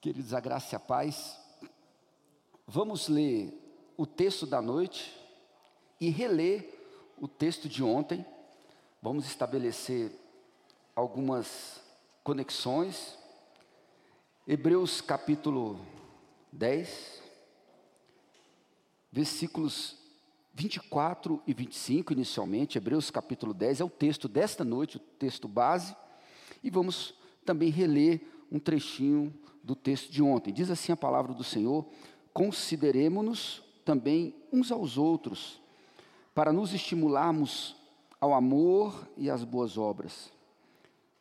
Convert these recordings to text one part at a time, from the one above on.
Queridos, a graça e a paz. Vamos ler o texto da noite e reler o texto de ontem. Vamos estabelecer algumas conexões. Hebreus capítulo 10, versículos 24 e 25, inicialmente. Hebreus capítulo 10 é o texto desta noite, o texto base. E vamos também reler um trechinho do texto de ontem. Diz assim a palavra do Senhor: Consideremos-nos também uns aos outros, para nos estimularmos ao amor e às boas obras.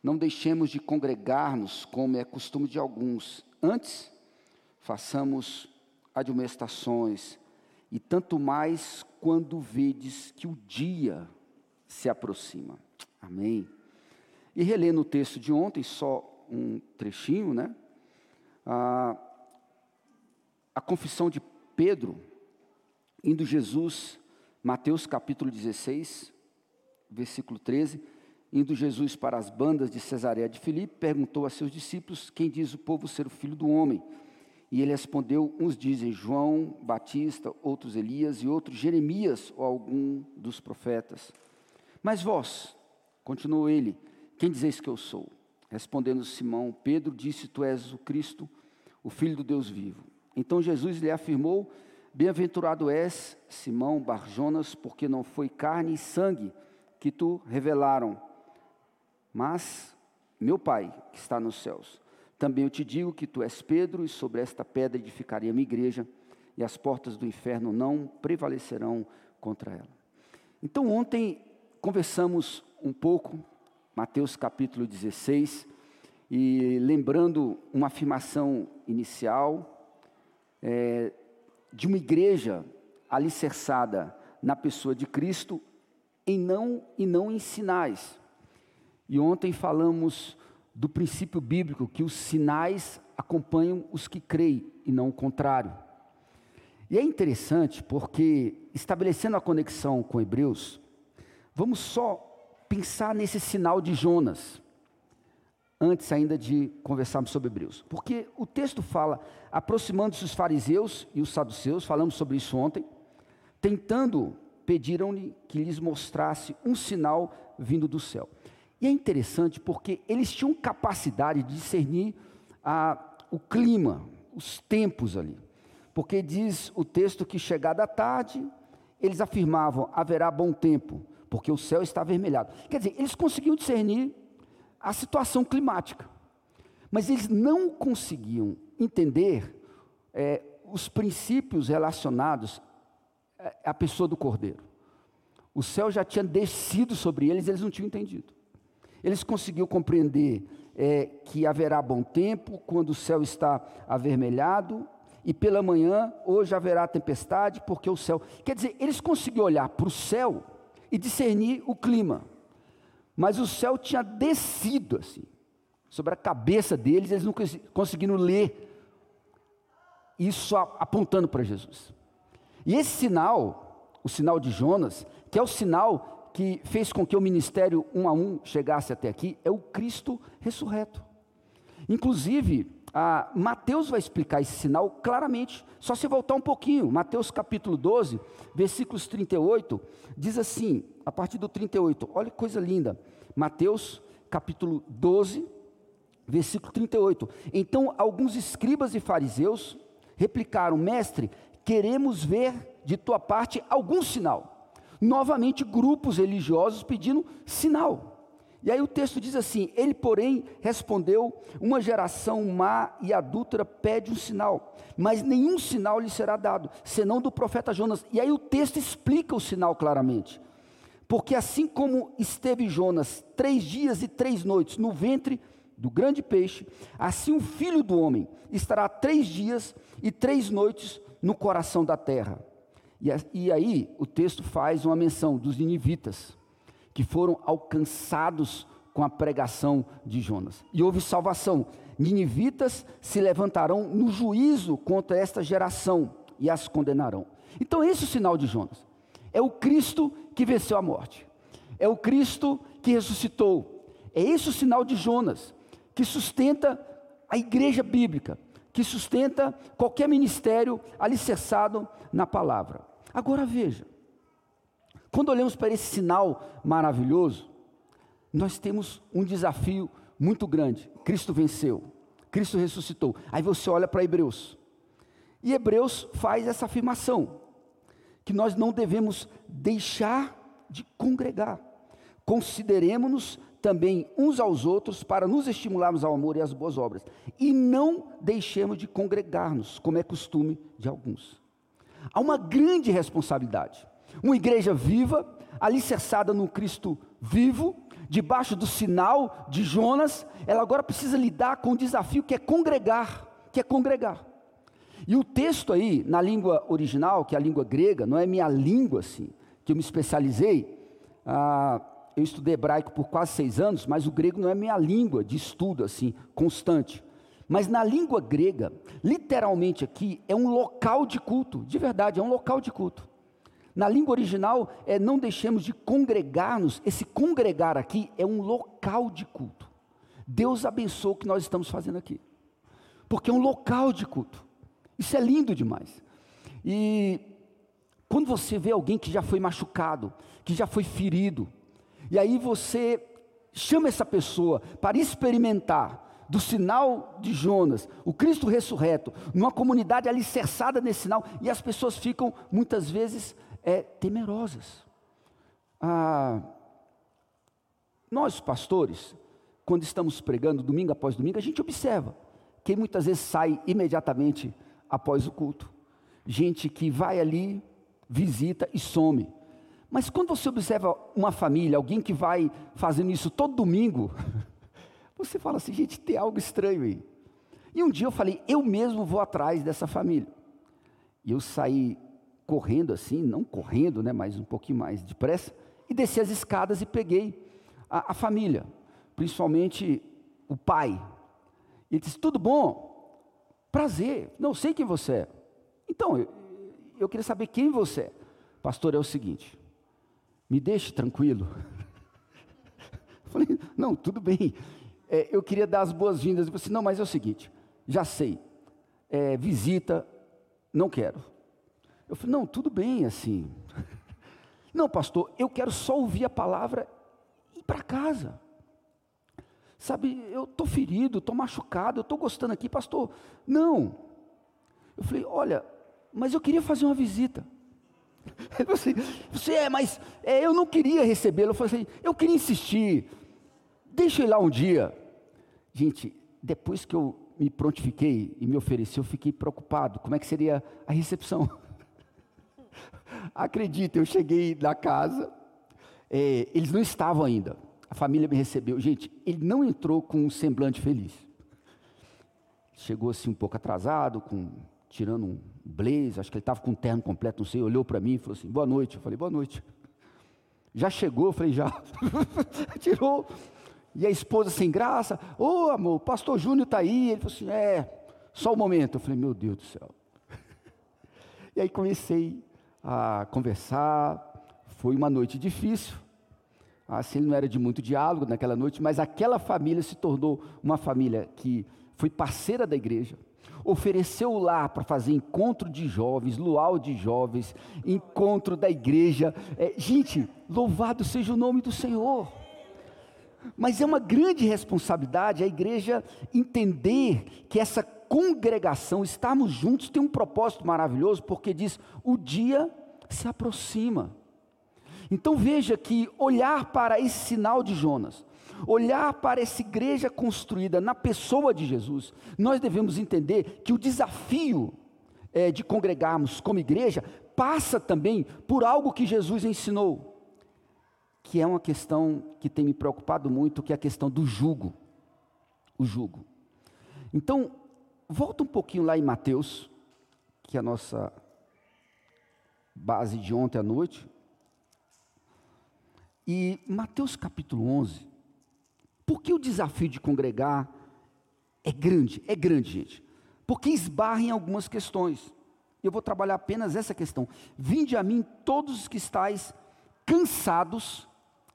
Não deixemos de congregar-nos, como é costume de alguns. Antes, façamos admoestações, e tanto mais quando vedes que o dia se aproxima. Amém. E relendo o texto de ontem, só um trechinho, né? A, a confissão de Pedro, indo Jesus, Mateus capítulo 16, versículo 13, indo Jesus para as bandas de Cesareia de Filipe, perguntou a seus discípulos: Quem diz o povo ser o filho do homem? E ele respondeu: Uns dizem João Batista, outros Elias e outros Jeremias ou algum dos profetas. Mas vós, continuou ele, quem dizeis que eu sou? Respondendo Simão, Pedro disse: Tu és o Cristo, o Filho do Deus vivo. Então Jesus lhe afirmou: Bem-aventurado és, Simão Barjonas, porque não foi carne e sangue que tu revelaram, mas meu Pai que está nos céus. Também eu te digo que tu és Pedro, e sobre esta pedra edificarei a minha igreja, e as portas do inferno não prevalecerão contra ela. Então, ontem conversamos um pouco, Mateus capítulo 16, e lembrando uma afirmação inicial é, de uma igreja alicerçada na pessoa de Cristo em não e não em sinais. E ontem falamos do princípio bíblico que os sinais acompanham os que creem e não o contrário. E é interessante porque, estabelecendo a conexão com Hebreus, vamos só pensar nesse sinal de Jonas antes ainda de conversarmos sobre Hebreus. Porque o texto fala, aproximando-se os fariseus e os saduceus, falamos sobre isso ontem, tentando, pediram-lhe que lhes mostrasse um sinal vindo do céu. E é interessante porque eles tinham capacidade de discernir a, o clima, os tempos ali. Porque diz o texto que chegada a tarde, eles afirmavam, haverá bom tempo, porque o céu está avermelhado. Quer dizer, eles conseguiam discernir a situação climática. Mas eles não conseguiam entender é, os princípios relacionados à pessoa do cordeiro. O céu já tinha descido sobre eles, eles não tinham entendido. Eles conseguiam compreender é, que haverá bom tempo, quando o céu está avermelhado, e pela manhã, hoje haverá tempestade, porque o céu. Quer dizer, eles conseguiam olhar para o céu e discernir o clima mas o céu tinha descido assim, sobre a cabeça deles, eles não conseguiram ler isso apontando para Jesus. E esse sinal, o sinal de Jonas, que é o sinal que fez com que o ministério um a um chegasse até aqui, é o Cristo ressurreto. Inclusive, a Mateus vai explicar esse sinal claramente, só se voltar um pouquinho. Mateus capítulo 12, versículos 38, diz assim: a partir do 38. Olha que coisa linda. Mateus, capítulo 12, versículo 38. Então, alguns escribas e fariseus replicaram: Mestre, queremos ver de tua parte algum sinal. Novamente, grupos religiosos pedindo sinal. E aí o texto diz assim: Ele, porém, respondeu: Uma geração má e adúltera pede um sinal, mas nenhum sinal lhe será dado, senão do profeta Jonas. E aí o texto explica o sinal claramente. Porque assim como esteve Jonas três dias e três noites no ventre do grande peixe, assim o filho do homem estará três dias e três noites no coração da terra. E, aí o texto faz uma menção dos ninivitas, que foram alcançados com a pregação de Jonas. E houve salvação. Ninivitas se levantarão no juízo contra esta geração e as condenarão. Então, esse é o sinal de Jonas. É o Cristo que venceu a morte. É o Cristo que ressuscitou. É esse o sinal de Jonas, que sustenta a igreja bíblica, que sustenta qualquer ministério alicerçado na palavra. Agora veja, quando olhamos para esse sinal maravilhoso, nós temos um desafio muito grande. Cristo venceu, Cristo ressuscitou. Aí você olha para Hebreus, e Hebreus faz essa afirmação: que nós não devemos deixar de congregar. Consideremos-nos também uns aos outros para nos estimularmos ao amor e às boas obras. E não deixemos de congregar-nos, como é costume de alguns. Há uma grande responsabilidade. Uma igreja viva, alicerçada no Cristo vivo, debaixo do sinal de Jonas, ela agora precisa lidar com o desafio que é congregar, que é congregar. E o texto aí, na língua original, que é a língua grega, não é minha língua assim, que eu me especializei, ah, eu estudei hebraico por quase seis anos, mas o grego não é minha língua de estudo assim, constante. Mas na língua grega, literalmente aqui, é um local de culto, de verdade, é um local de culto. Na língua original, é não deixemos de congregar-nos, esse congregar aqui é um local de culto. Deus abençoe o que nós estamos fazendo aqui, porque é um local de culto. Isso é lindo demais. E quando você vê alguém que já foi machucado, que já foi ferido, e aí você chama essa pessoa para experimentar do sinal de Jonas, o Cristo ressurreto, numa comunidade alicerçada nesse sinal, e as pessoas ficam muitas vezes é, temerosas. Ah, nós, pastores, quando estamos pregando domingo após domingo, a gente observa quem muitas vezes sai imediatamente após o culto. Gente que vai ali, visita e some. Mas quando você observa uma família, alguém que vai fazendo isso todo domingo, você fala assim, gente, tem algo estranho aí. E um dia eu falei, eu mesmo vou atrás dessa família. E eu saí correndo assim, não correndo, né, mas um pouquinho mais depressa, e desci as escadas e peguei a, a família, principalmente o pai. Ele disse: Tudo bom? Prazer, não sei quem você é. Então, eu, eu queria saber quem você é. Pastor, é o seguinte, me deixe tranquilo. Falei, não, tudo bem. É, eu queria dar as boas-vindas. Ele falou assim, não, mas é o seguinte, já sei. É, visita, não quero. Eu falei, não, tudo bem assim. Não, pastor, eu quero só ouvir a palavra e ir para casa. Sabe, eu estou ferido, estou machucado, eu estou gostando aqui, pastor. Não. Eu falei, olha, mas eu queria fazer uma visita. Ele falou assim, você é, mas é, eu não queria recebê-lo. Eu falei assim, eu queria insistir. Deixa ir lá um dia. Gente, depois que eu me prontifiquei e me ofereci, eu fiquei preocupado. Como é que seria a recepção? Acredita, eu cheguei na casa, é, eles não estavam ainda. A família me recebeu. Gente, ele não entrou com um semblante feliz. Chegou assim um pouco atrasado, com tirando um blazer, acho que ele estava com um terno completo, não sei, olhou para mim e falou assim: boa noite. Eu falei, boa noite. Já chegou? Eu falei, já. Tirou. E a esposa sem graça, ô oh, amor, o pastor Júnior está aí. Ele falou assim: é, só um momento. Eu falei, meu Deus do céu. e aí comecei a conversar. Foi uma noite difícil. Assim, não era de muito diálogo naquela noite, mas aquela família se tornou uma família que foi parceira da igreja, ofereceu o lar para fazer encontro de jovens, luau de jovens, encontro da igreja. É, gente, louvado seja o nome do Senhor. Mas é uma grande responsabilidade a igreja entender que essa congregação, estarmos juntos, tem um propósito maravilhoso, porque diz: o dia se aproxima. Então veja que olhar para esse sinal de Jonas, olhar para essa igreja construída na pessoa de Jesus, nós devemos entender que o desafio é, de congregarmos como igreja passa também por algo que Jesus ensinou, que é uma questão que tem me preocupado muito, que é a questão do jugo. O jugo. Então, volta um pouquinho lá em Mateus, que é a nossa base de ontem à noite. E Mateus capítulo 11, por que o desafio de congregar é grande? É grande, gente. Porque esbarra em algumas questões. Eu vou trabalhar apenas essa questão. Vinde a mim todos os que estáis cansados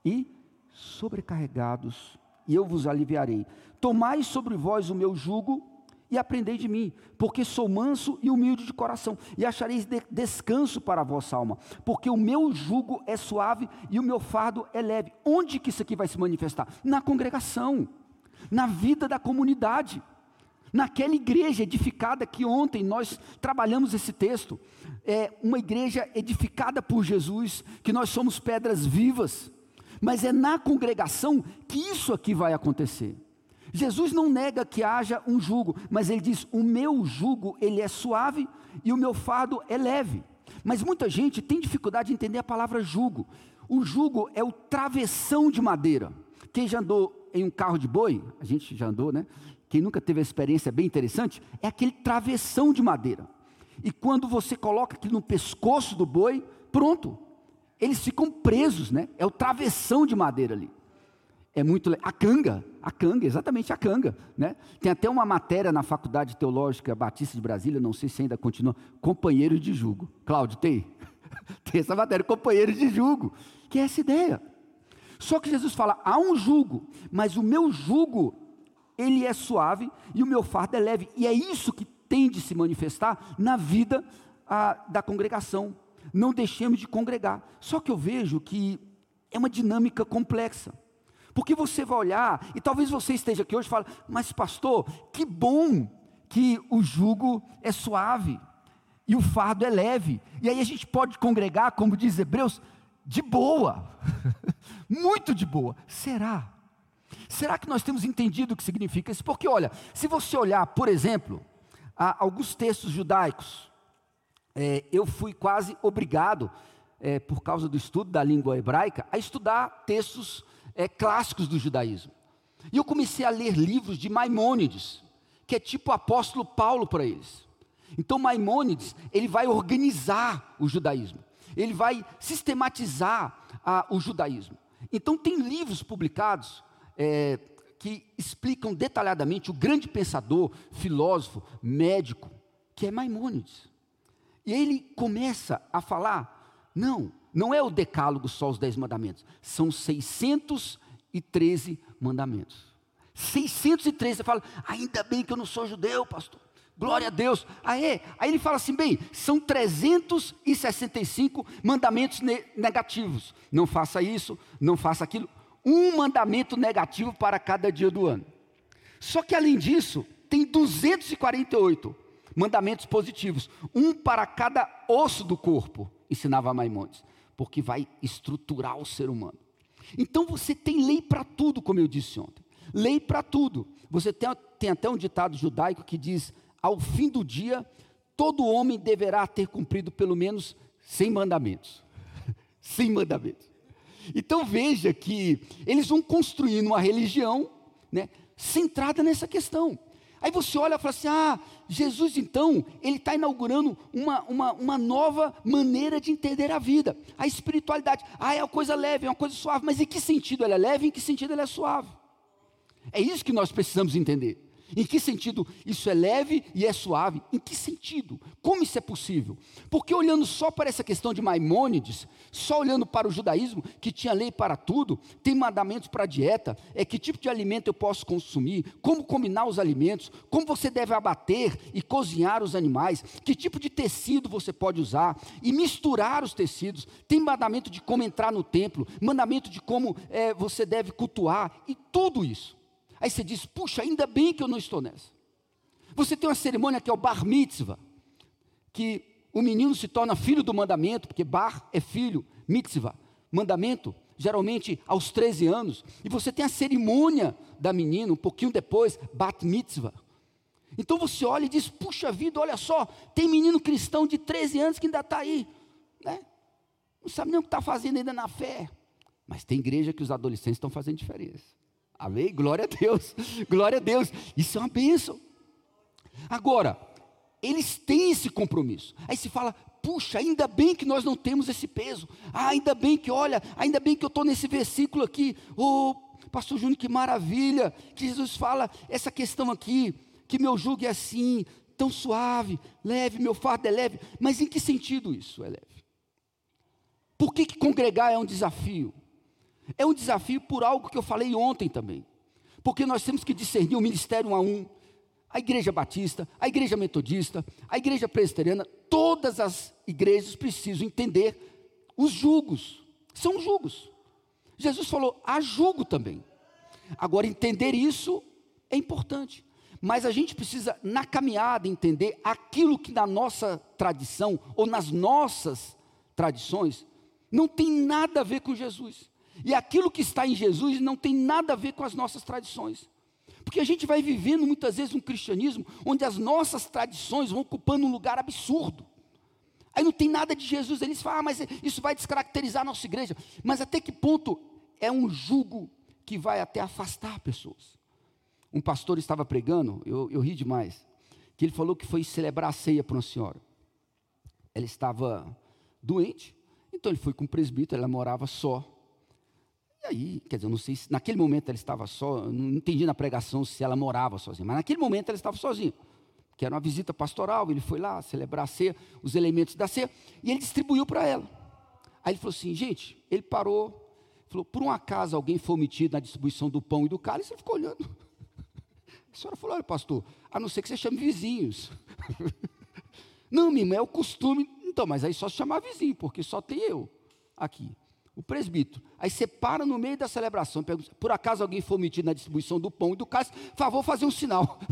e sobrecarregados, e eu vos aliviarei. Tomai sobre vós o meu jugo e aprendei de mim, porque sou manso e humilde de coração, e achareis de descanso para a vossa alma, porque o meu jugo é suave e o meu fardo é leve. Onde que isso aqui vai se manifestar? Na congregação, na vida da comunidade, naquela igreja edificada que ontem nós trabalhamos esse texto, é uma igreja edificada por Jesus, que nós somos pedras vivas, mas é na congregação que isso aqui vai acontecer. Jesus não nega que haja um jugo, mas ele diz: "O meu jugo, ele é suave e o meu fardo é leve". Mas muita gente tem dificuldade de entender a palavra jugo. O jugo é o travessão de madeira. Quem já andou em um carro de boi, a gente já andou, né? Quem nunca teve a experiência bem interessante, é aquele travessão de madeira. E quando você coloca aquilo no pescoço do boi, pronto. Eles ficam presos, né? É o travessão de madeira ali. É muito a canga, a canga, exatamente a canga, né? Tem até uma matéria na Faculdade Teológica Batista de Brasília, não sei se ainda continua, companheiro de jugo. Cláudio, tem? tem essa matéria, companheiro de jugo, que é essa ideia. Só que Jesus fala, há um jugo, mas o meu jugo, ele é suave e o meu fardo é leve. E é isso que tem de se manifestar na vida a, da congregação. Não deixemos de congregar. Só que eu vejo que é uma dinâmica complexa. Porque você vai olhar, e talvez você esteja aqui hoje e fale, mas pastor, que bom que o jugo é suave e o fardo é leve. E aí a gente pode congregar, como diz Hebreus, de boa, muito de boa. Será? Será que nós temos entendido o que significa isso? Porque olha, se você olhar, por exemplo, alguns textos judaicos, é, eu fui quase obrigado, é, por causa do estudo da língua hebraica, a estudar textos é, clássicos do judaísmo. E eu comecei a ler livros de Maimônides, que é tipo o apóstolo Paulo para eles. Então Maimônides, ele vai organizar o judaísmo, ele vai sistematizar a, o judaísmo. Então tem livros publicados é, que explicam detalhadamente o grande pensador, filósofo, médico, que é Maimônides. E ele começa a falar, não, não é o decálogo só os dez mandamentos, são 613 mandamentos. 613, você fala, ainda bem que eu não sou judeu, pastor. Glória a Deus. Aí, aí ele fala assim: bem, são 365 mandamentos ne negativos. Não faça isso, não faça aquilo. Um mandamento negativo para cada dia do ano. Só que além disso, tem 248 mandamentos positivos, um para cada osso do corpo, ensinava Maimonides porque vai estruturar o ser humano. Então você tem lei para tudo, como eu disse ontem. Lei para tudo. Você tem, tem até um ditado judaico que diz: ao fim do dia, todo homem deverá ter cumprido pelo menos 100 mandamentos. 100 mandamentos. Então veja que eles vão construindo uma religião né, centrada nessa questão. Aí você olha e fala assim: ah, Jesus então, ele está inaugurando uma, uma, uma nova maneira de entender a vida, a espiritualidade. Ah, é uma coisa leve, é uma coisa suave, mas em que sentido ela é leve em que sentido ela é suave? É isso que nós precisamos entender. Em que sentido isso é leve e é suave? Em que sentido? Como isso é possível? Porque olhando só para essa questão de Maimônides, só olhando para o judaísmo, que tinha lei para tudo, tem mandamentos para a dieta, é que tipo de alimento eu posso consumir, como combinar os alimentos, como você deve abater e cozinhar os animais, que tipo de tecido você pode usar e misturar os tecidos, tem mandamento de como entrar no templo, mandamento de como é, você deve cultuar e tudo isso. Aí você diz: puxa, ainda bem que eu não estou nessa. Você tem uma cerimônia que é o bar mitzvah, que o menino se torna filho do mandamento, porque bar é filho, mitzvah, mandamento, geralmente aos 13 anos. E você tem a cerimônia da menina, um pouquinho depois, bat mitzvah. Então você olha e diz: puxa vida, olha só, tem menino cristão de 13 anos que ainda está aí, né? não sabe nem o que está fazendo ainda na fé. Mas tem igreja que os adolescentes estão fazendo diferença. Amém? Glória a Deus. Glória a Deus. Isso é uma bênção. Agora, eles têm esse compromisso. Aí se fala, puxa, ainda bem que nós não temos esse peso. Ah, ainda bem que, olha, ainda bem que eu estou nesse versículo aqui. Oh, pastor Júnior, que maravilha. Que Jesus fala essa questão aqui, que meu jugo é assim, tão suave, leve, meu fardo é leve. Mas em que sentido isso é leve? Por que, que congregar é um desafio? É um desafio por algo que eu falei ontem também. Porque nós temos que discernir o ministério um a um. a igreja batista, a igreja metodista, a igreja presbiteriana, todas as igrejas precisam entender os julgos. São julgos. Jesus falou, há julgo também. Agora, entender isso é importante. Mas a gente precisa, na caminhada, entender aquilo que na nossa tradição, ou nas nossas tradições, não tem nada a ver com Jesus. E aquilo que está em Jesus não tem nada a ver com as nossas tradições. Porque a gente vai vivendo muitas vezes um cristianismo onde as nossas tradições vão ocupando um lugar absurdo. Aí não tem nada de Jesus, eles falam, ah, mas isso vai descaracterizar a nossa igreja. Mas até que ponto é um jugo que vai até afastar pessoas? Um pastor estava pregando, eu, eu ri demais, que ele falou que foi celebrar a ceia para uma senhora. Ela estava doente, então ele foi com o presbítero, ela morava só. E aí, quer dizer, eu não sei se naquele momento ela estava só, não entendi na pregação se ela morava sozinha, mas naquele momento ela estava sozinha. Que era uma visita pastoral, ele foi lá celebrar a ceia, os elementos da ceia, e ele distribuiu para ela. Aí ele falou assim, gente, ele parou, falou, por um acaso alguém foi omitido na distribuição do pão e do cálice, ele ficou olhando. A senhora falou, olha pastor, a não ser que você chame vizinhos. não, minha irmã, é o costume, então, mas aí só chamar vizinho, porque só tem eu aqui o presbítero. Aí você para no meio da celebração, pergunta, por acaso alguém foi omitido na distribuição do pão e do cálice, favor fazer um sinal.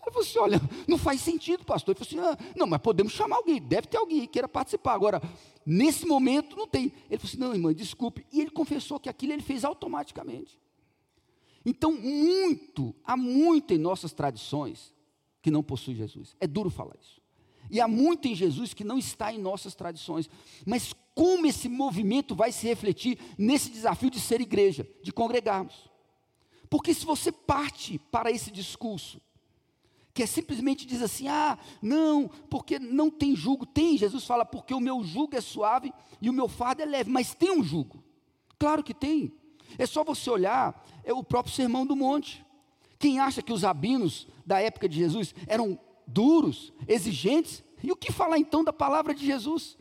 Aí você olha, não faz sentido, pastor. Ele falou assim, ah, não, mas podemos chamar alguém, deve ter alguém que queira participar. Agora, nesse momento não tem. Ele falou assim, não, irmã, desculpe. E ele confessou que aquilo ele fez automaticamente. Então, muito, há muito em nossas tradições que não possui Jesus. É duro falar isso. E há muito em Jesus que não está em nossas tradições. Mas como esse movimento vai se refletir nesse desafio de ser igreja, de congregarmos? Porque se você parte para esse discurso, que é simplesmente diz assim: ah, não, porque não tem jugo. Tem, Jesus fala, porque o meu jugo é suave e o meu fardo é leve, mas tem um jugo. Claro que tem. É só você olhar, é o próprio Sermão do Monte. Quem acha que os rabinos da época de Jesus eram duros, exigentes. E o que falar então da palavra de Jesus?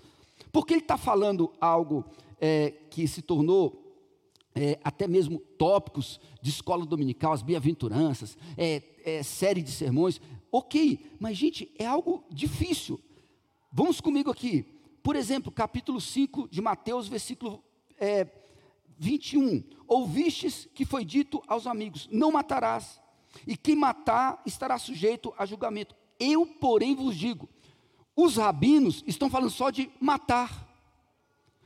Porque ele está falando algo é, que se tornou é, até mesmo tópicos de escola dominical, as bem-aventuranças, é, é, série de sermões. Ok, mas gente, é algo difícil. Vamos comigo aqui. Por exemplo, capítulo 5 de Mateus, versículo é, 21. Ouvistes que foi dito aos amigos: Não matarás, e quem matar estará sujeito a julgamento. Eu, porém, vos digo: os rabinos estão falando só de matar.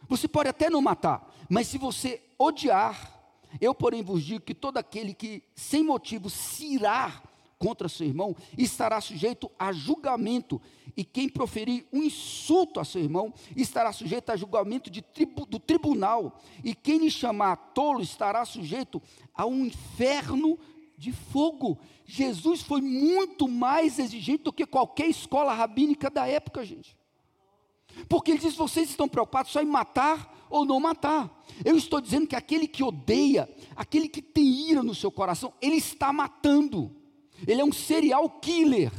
Você pode até não matar, mas se você odiar, eu, porém, vos digo que todo aquele que sem motivo se irá contra seu irmão estará sujeito a julgamento, e quem proferir um insulto a seu irmão estará sujeito a julgamento tribu, do tribunal, e quem lhe chamar tolo estará sujeito a um inferno de fogo. Jesus foi muito mais exigente do que qualquer escola rabínica da época, gente. Porque ele diz: vocês estão preocupados só em matar ou não matar. Eu estou dizendo que aquele que odeia, aquele que tem ira no seu coração, ele está matando. Ele é um serial killer.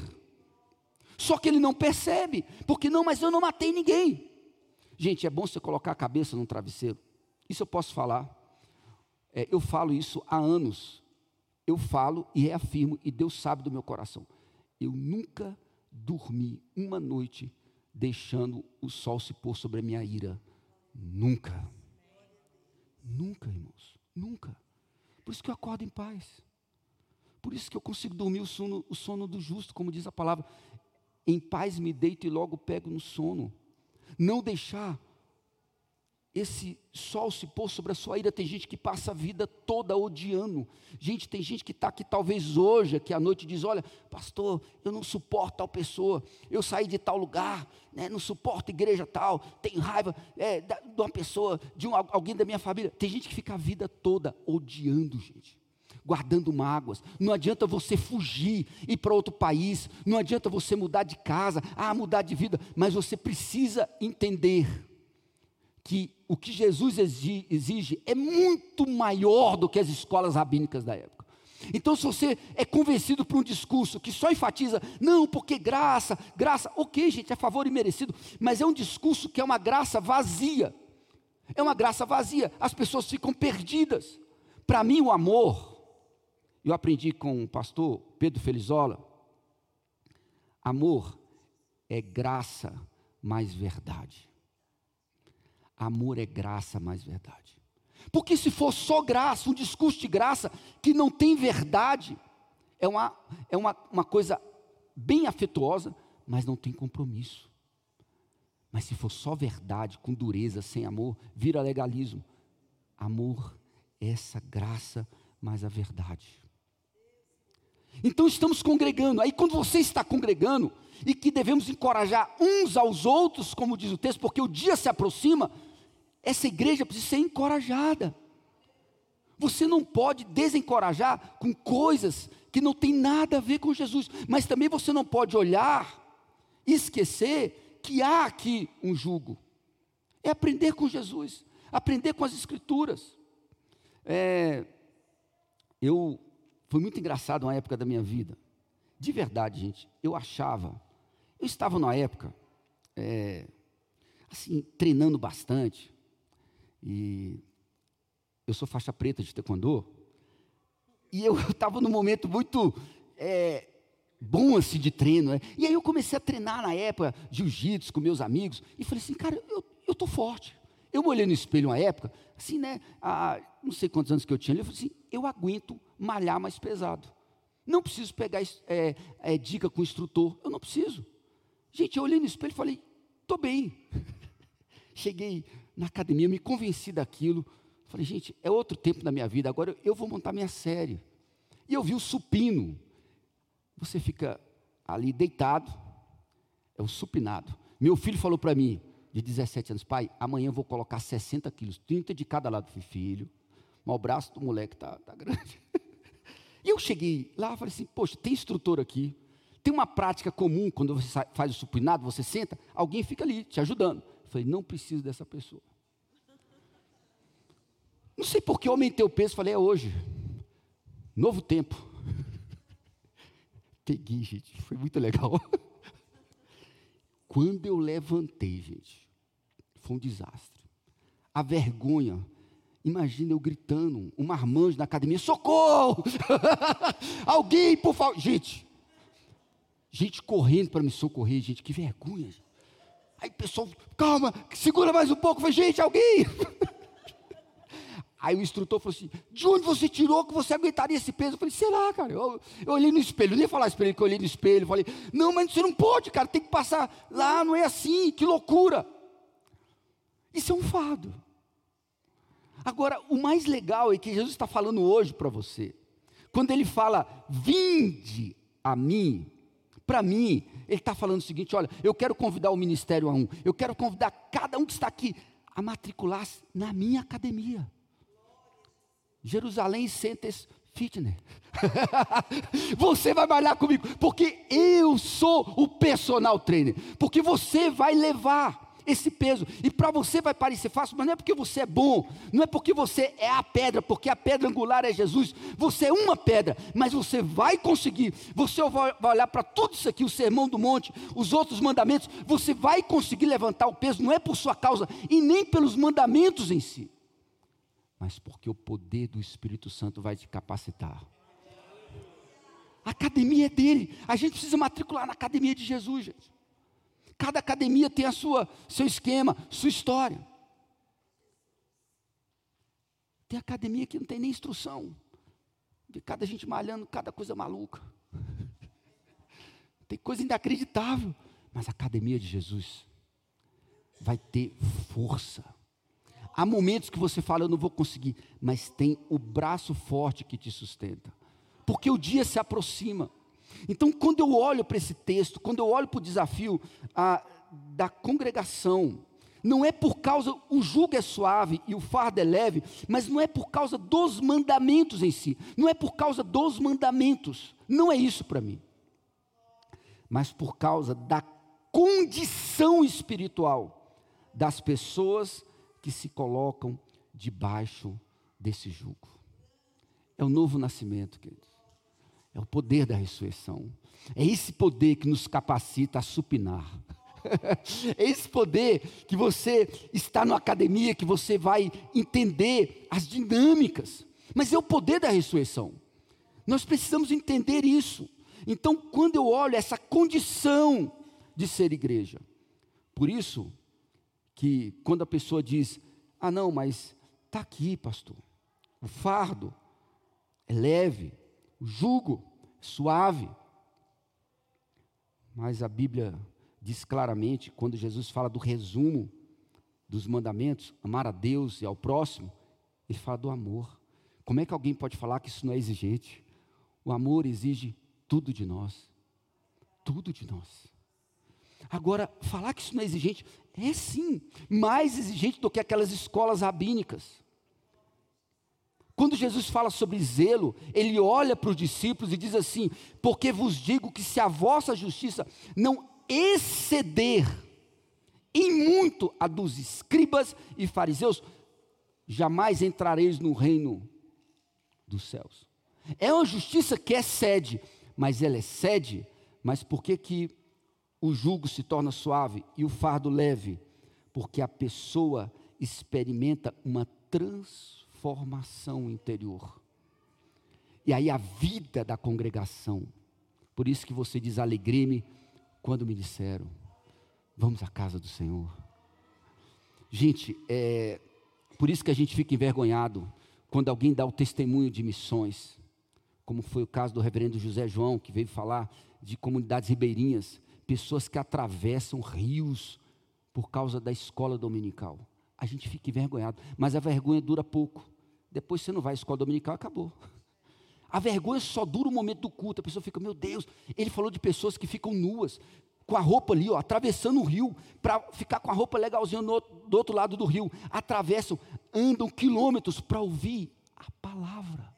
Só que ele não percebe, porque não, mas eu não matei ninguém. Gente, é bom você colocar a cabeça num travesseiro. Isso eu posso falar. É, eu falo isso há anos eu falo e reafirmo, e Deus sabe do meu coração. Eu nunca dormi uma noite deixando o sol se pôr sobre a minha ira. Nunca. Nunca, irmãos. Nunca. Por isso que eu acordo em paz. Por isso que eu consigo dormir o sono, o sono do justo, como diz a palavra. Em paz me deito e logo pego no sono. Não deixar esse sol se pôr sobre a sua ira. Tem gente que passa a vida toda odiando. Gente, tem gente que está aqui talvez hoje, aqui à noite, diz: Olha, pastor, eu não suporto tal pessoa. Eu saí de tal lugar, né, não suporto igreja tal. Tenho raiva é, de uma pessoa, de um, alguém da minha família. Tem gente que fica a vida toda odiando, gente. Guardando mágoas, não adianta você fugir, ir para outro país, não adianta você mudar de casa, ah, mudar de vida, mas você precisa entender que o que Jesus exige é muito maior do que as escolas rabínicas da época. Então, se você é convencido por um discurso que só enfatiza, não, porque graça, graça, ok, gente, é favor imerecido, mas é um discurso que é uma graça vazia. É uma graça vazia, as pessoas ficam perdidas. Para mim, o amor, eu aprendi com o pastor Pedro Felizola, amor é graça mais verdade. Amor é graça mais verdade. Porque se for só graça, um discurso de graça que não tem verdade, é uma, é uma, uma coisa bem afetuosa, mas não tem compromisso. Mas se for só verdade, com dureza, sem amor, vira legalismo. Amor é essa graça mais a verdade. Então estamos congregando. Aí quando você está congregando e que devemos encorajar uns aos outros, como diz o texto, porque o dia se aproxima, essa igreja precisa ser encorajada. Você não pode desencorajar com coisas que não tem nada a ver com Jesus, mas também você não pode olhar e esquecer que há aqui um jugo. É aprender com Jesus, aprender com as Escrituras. É, eu foi muito engraçado uma época da minha vida. De verdade, gente, eu achava. Eu estava numa época, é, assim, treinando bastante. E eu sou faixa preta de taekwondo. E eu estava num momento muito é, bom assim de treino. Né? E aí eu comecei a treinar na época jiu-jitsu com meus amigos. E falei assim, cara, eu estou forte. Eu me olhei no espelho uma época, assim, né? Há, não sei quantos anos que eu tinha eu falei assim, eu aguento malhar mais pesado. Não preciso pegar é, é, dica com o instrutor, eu não preciso. Gente, eu olhei no espelho e falei, estou bem. Cheguei na academia, me convenci daquilo. Falei, gente, é outro tempo da minha vida, agora eu vou montar minha série. E eu vi o supino. Você fica ali deitado, é o supinado. Meu filho falou para mim, de 17 anos, pai, amanhã eu vou colocar 60 quilos, 30 de cada lado. Filho, mas o braço do moleque tá, tá grande. e eu cheguei lá falei assim, poxa, tem instrutor aqui. Tem uma prática comum, quando você faz o supinado, você senta, alguém fica ali te ajudando. Falei, não preciso dessa pessoa. Não sei por que eu aumentei o peso, falei, é hoje. Novo tempo. Peguei, gente, foi muito legal. Quando eu levantei, gente, foi um desastre. A vergonha. Imagina eu gritando, um marmanjo na academia, socorro! Alguém, por favor. Gente, gente correndo para me socorrer, gente, que vergonha. Gente. Aí o pessoal, calma, segura mais um pouco. falei, gente, alguém. Aí o instrutor falou assim: de onde você tirou que você aguentaria esse peso? Eu falei, sei lá, cara. Eu, eu olhei no espelho, eu nem falar isso para ele que eu olhei no espelho. Falei, não, mas você não pode, cara, tem que passar lá, não é assim, que loucura. Isso é um fado. Agora, o mais legal é que Jesus está falando hoje para você. Quando ele fala, vinde a mim, para mim, ele está falando o seguinte: olha, eu quero convidar o ministério a um, eu quero convidar cada um que está aqui a matricular-se na minha academia. Jerusalém Centers Fitness. você vai malhar comigo, porque eu sou o personal trainer, porque você vai levar esse peso. E para você vai parecer fácil, mas não é porque você é bom, não é porque você é a pedra, porque a pedra angular é Jesus. Você é uma pedra, mas você vai conseguir. Você vai olhar para tudo isso aqui, o sermão do monte, os outros mandamentos, você vai conseguir levantar o peso, não é por sua causa e nem pelos mandamentos em si, mas porque o poder do Espírito Santo vai te capacitar. A academia é dele. A gente precisa matricular na academia de Jesus, gente. Cada academia tem a sua seu esquema, sua história. Tem academia que não tem nem instrução. De cada gente malhando, cada coisa maluca. Tem coisa inacreditável. Mas a academia de Jesus vai ter força. Há momentos que você fala, eu não vou conseguir, mas tem o braço forte que te sustenta. Porque o dia se aproxima. Então, quando eu olho para esse texto, quando eu olho para o desafio a, da congregação, não é por causa, o jugo é suave e o fardo é leve, mas não é por causa dos mandamentos em si, não é por causa dos mandamentos, não é isso para mim, mas por causa da condição espiritual das pessoas que se colocam debaixo desse jugo. É o novo nascimento, queridos. É o poder da ressurreição. É esse poder que nos capacita a supinar. É esse poder que você está na academia, que você vai entender as dinâmicas. Mas é o poder da ressurreição. Nós precisamos entender isso. Então, quando eu olho essa condição de ser igreja, por isso que quando a pessoa diz: "Ah, não, mas está aqui, pastor. O fardo é leve, o jugo é suave". Mas a Bíblia diz claramente, quando Jesus fala do resumo dos mandamentos, amar a Deus e ao próximo, ele fala do amor. Como é que alguém pode falar que isso não é exigente? O amor exige tudo de nós. Tudo de nós. Agora, falar que isso não é exigente, é sim, mais exigente do que aquelas escolas rabínicas. Quando Jesus fala sobre zelo, ele olha para os discípulos e diz assim: Porque vos digo que se a vossa justiça não exceder em muito a dos escribas e fariseus, jamais entrareis no reino dos céus. É uma justiça que excede, mas ela excede, mas por que que o jugo se torna suave e o fardo leve? Porque a pessoa experimenta uma transformação interior. E aí a vida da congregação. Por isso que você diz alegre-me quando me disseram, vamos à casa do Senhor. Gente, é, por isso que a gente fica envergonhado quando alguém dá o testemunho de missões, como foi o caso do reverendo José João, que veio falar de comunidades ribeirinhas, pessoas que atravessam rios por causa da escola dominical. A gente fica envergonhado, mas a vergonha dura pouco. Depois você não vai à escola dominical, acabou. A vergonha só dura o momento do culto. A pessoa fica, meu Deus, ele falou de pessoas que ficam nuas, com a roupa ali, ó, atravessando o rio, para ficar com a roupa legalzinha no, do outro lado do rio. Atravessam, andam quilômetros para ouvir a palavra.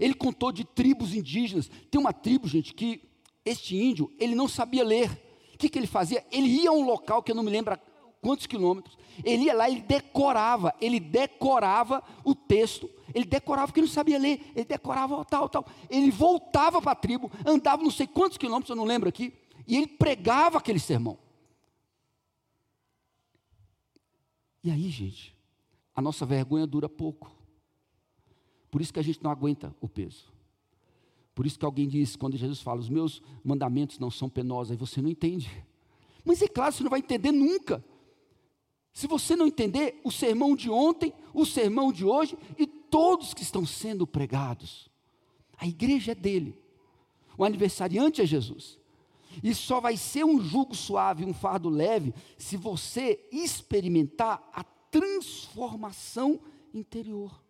Ele contou de tribos indígenas. Tem uma tribo, gente, que este índio, ele não sabia ler. O que, que ele fazia? Ele ia a um local que eu não me lembro quantos quilômetros. Ele ia lá, ele decorava, ele decorava o texto, ele decorava ele não sabia ler, ele decorava tal, tal. Ele voltava para a tribo, andava não sei quantos quilômetros, eu não lembro aqui, e ele pregava aquele sermão. E aí, gente, a nossa vergonha dura pouco. Por isso que a gente não aguenta o peso. Por isso que alguém diz, quando Jesus fala, os meus mandamentos não são penosos, aí você não entende. Mas é claro, você não vai entender nunca. Se você não entender o sermão de ontem, o sermão de hoje e todos que estão sendo pregados, a igreja é dele, o aniversariante é Jesus. E só vai ser um jugo suave, um fardo leve, se você experimentar a transformação interior.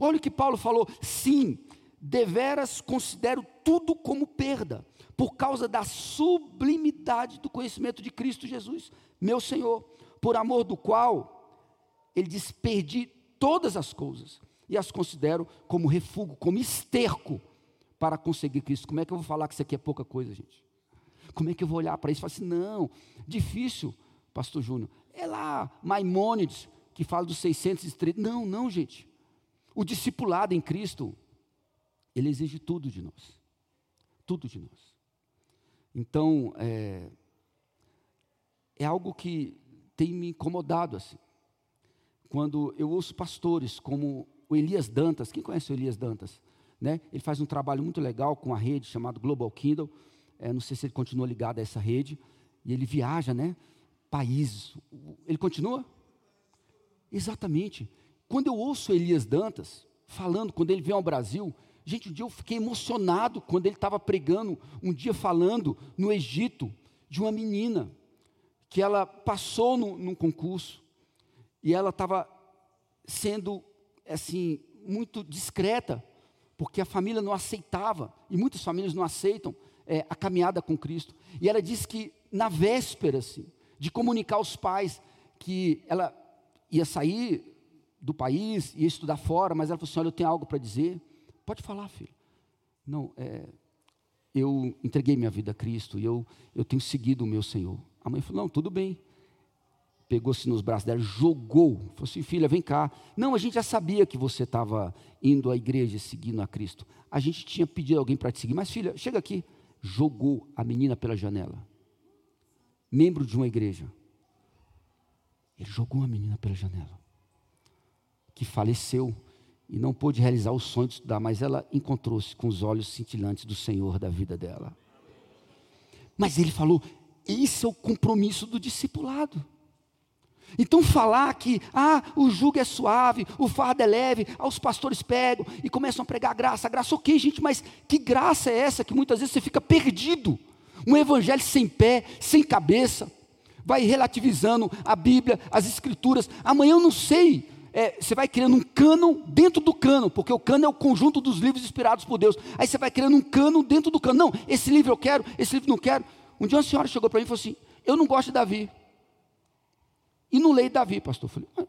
Olha o que Paulo falou: sim, deveras considero tudo como perda, por causa da sublimidade do conhecimento de Cristo Jesus, meu Senhor, por amor do qual ele diz: perdi todas as coisas e as considero como refúgio, como esterco para conseguir Cristo. Como é que eu vou falar que isso aqui é pouca coisa, gente? Como é que eu vou olhar para isso e falar assim: não, difícil, Pastor Júnior. É lá Maimônides que fala dos 630. Não, não, gente. O discipulado em Cristo, ele exige tudo de nós. Tudo de nós. Então, é, é algo que tem me incomodado assim. Quando eu ouço pastores como o Elias Dantas, quem conhece o Elias Dantas? Né? Ele faz um trabalho muito legal com a rede chamada Global Kindle. É, não sei se ele continua ligado a essa rede. E ele viaja, né? Países. Ele continua? Exatamente. Quando eu ouço Elias Dantas falando, quando ele vem ao Brasil, Gente, um dia eu fiquei emocionado quando ele estava pregando, um dia falando no Egito, de uma menina, que ela passou no, num concurso, e ela estava sendo, assim, muito discreta, porque a família não aceitava, e muitas famílias não aceitam é, a caminhada com Cristo. E ela disse que, na véspera, assim, de comunicar aos pais que ela ia sair do país, ia estudar fora, mas ela falou assim: Olha, eu tenho algo para dizer. Pode falar, filho. Não, é, eu entreguei minha vida a Cristo e eu, eu tenho seguido o meu Senhor. A mãe falou: Não, tudo bem. Pegou-se nos braços dela, jogou. Falou assim: Filha, vem cá. Não, a gente já sabia que você estava indo à igreja seguindo a Cristo. A gente tinha pedido alguém para te seguir, mas filha, chega aqui. Jogou a menina pela janela. Membro de uma igreja. Ele jogou a menina pela janela. Que faleceu e não pôde realizar o sonho de estudar, mas ela encontrou-se com os olhos cintilantes do Senhor da vida dela. Mas ele falou: esse é o compromisso do discipulado. Então falar que ah, o jugo é suave, o fardo é leve, ah, os pastores pegam e começam a pregar graça, graça, ok, gente, mas que graça é essa que muitas vezes você fica perdido? Um evangelho sem pé, sem cabeça, vai relativizando a Bíblia, as escrituras. Amanhã eu não sei, é, você vai criando um cânon dentro do cânon, porque o cânon é o conjunto dos livros inspirados por Deus. Aí você vai criando um cânon dentro do cânon. Não, esse livro eu quero, esse livro não quero. Um dia uma senhora chegou para mim e falou assim: Eu não gosto de Davi. E não leio Davi, pastor. Eu falei,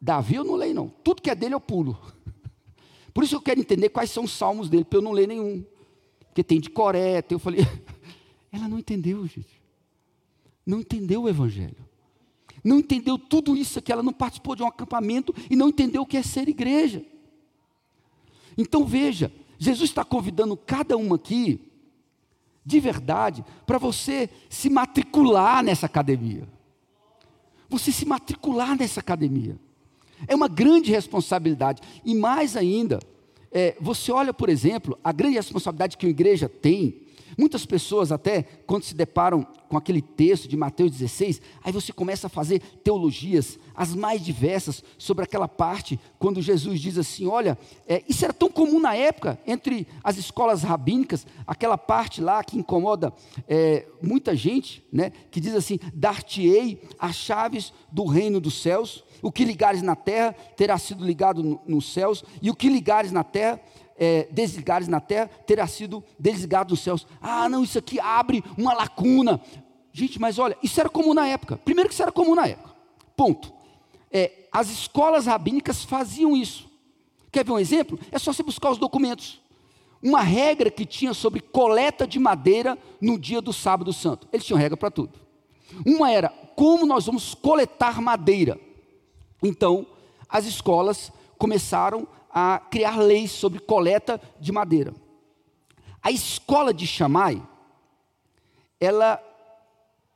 Davi eu não leio, não. Tudo que é dele eu pulo. Por isso eu quero entender quais são os salmos dele, para eu não ler nenhum. Porque tem de Coré, eu falei, ela não entendeu, gente. Não entendeu o Evangelho. Não entendeu tudo isso que ela não participou de um acampamento e não entendeu o que é ser igreja. Então veja, Jesus está convidando cada um aqui, de verdade, para você se matricular nessa academia você se matricular nessa academia. É uma grande responsabilidade. E mais ainda, é, você olha, por exemplo, a grande responsabilidade que a igreja tem Muitas pessoas, até quando se deparam com aquele texto de Mateus 16, aí você começa a fazer teologias, as mais diversas, sobre aquela parte, quando Jesus diz assim: olha, é, isso era tão comum na época, entre as escolas rabínicas, aquela parte lá que incomoda é, muita gente, né, que diz assim: dar-te-ei as chaves do reino dos céus, o que ligares na terra terá sido ligado no, nos céus, e o que ligares na terra é, desligares na terra, terá sido desligado nos céus. Ah, não, isso aqui abre uma lacuna. Gente, mas olha, isso era comum na época. Primeiro que isso era comum na época. Ponto. É, as escolas rabínicas faziam isso. Quer ver um exemplo? É só você buscar os documentos. Uma regra que tinha sobre coleta de madeira no dia do sábado santo. Eles tinham regra para tudo. Uma era como nós vamos coletar madeira. Então, as escolas começaram a criar leis sobre coleta de madeira. A escola de Chamai, ela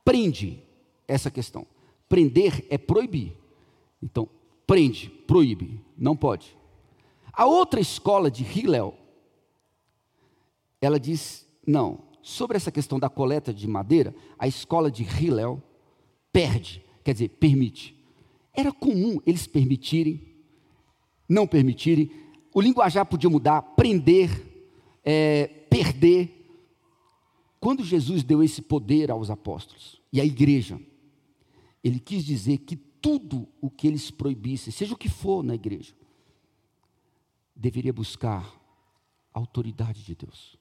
prende essa questão. Prender é proibir. Então, prende, proíbe, não pode. A outra escola de Hillel, ela diz, não, sobre essa questão da coleta de madeira, a escola de Hillel perde, quer dizer, permite. Era comum eles permitirem não permitirem. O linguajar podia mudar, prender, é, perder. Quando Jesus deu esse poder aos apóstolos e à igreja, ele quis dizer que tudo o que eles proibissem, seja o que for na igreja, deveria buscar a autoridade de Deus,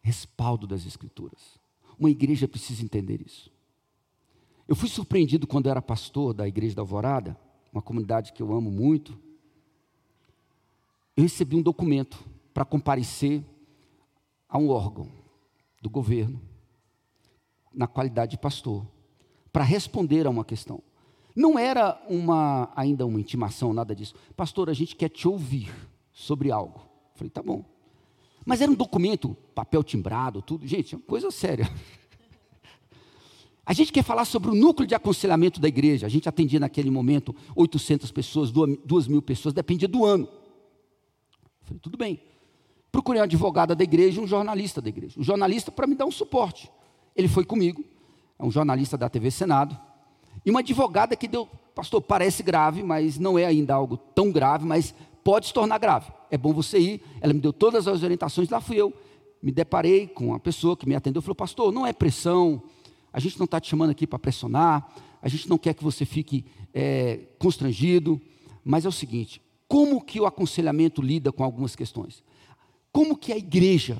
respaldo das Escrituras. Uma igreja precisa entender isso. Eu fui surpreendido quando era pastor da igreja da Alvorada uma comunidade que eu amo muito, eu recebi um documento para comparecer a um órgão do governo, na qualidade de pastor, para responder a uma questão. Não era uma, ainda uma intimação, nada disso. Pastor, a gente quer te ouvir sobre algo. Falei, tá bom. Mas era um documento, papel timbrado, tudo. Gente, é uma coisa séria. A gente quer falar sobre o núcleo de aconselhamento da igreja. A gente atendia naquele momento 800 pessoas, 2 mil pessoas, dependia do ano. Eu falei, tudo bem. Procurei uma advogada da igreja e um jornalista da igreja. O jornalista para me dar um suporte. Ele foi comigo, é um jornalista da TV Senado. E uma advogada que deu, pastor, parece grave, mas não é ainda algo tão grave, mas pode se tornar grave. É bom você ir. Ela me deu todas as orientações, lá fui eu. Me deparei com uma pessoa que me atendeu, falou, pastor, não é pressão, a gente não está te chamando aqui para pressionar, a gente não quer que você fique é, constrangido, mas é o seguinte: como que o aconselhamento lida com algumas questões? Como que a igreja